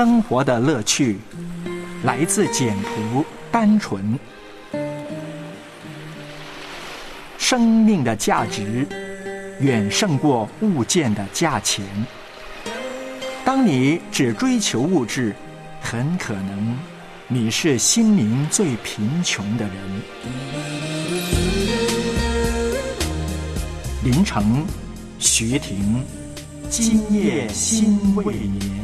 生活的乐趣来自简朴单纯，生命的价值远胜过物件的价钱。当你只追求物质，很可能你是心灵最贫穷的人。林城，徐婷，今夜心未眠。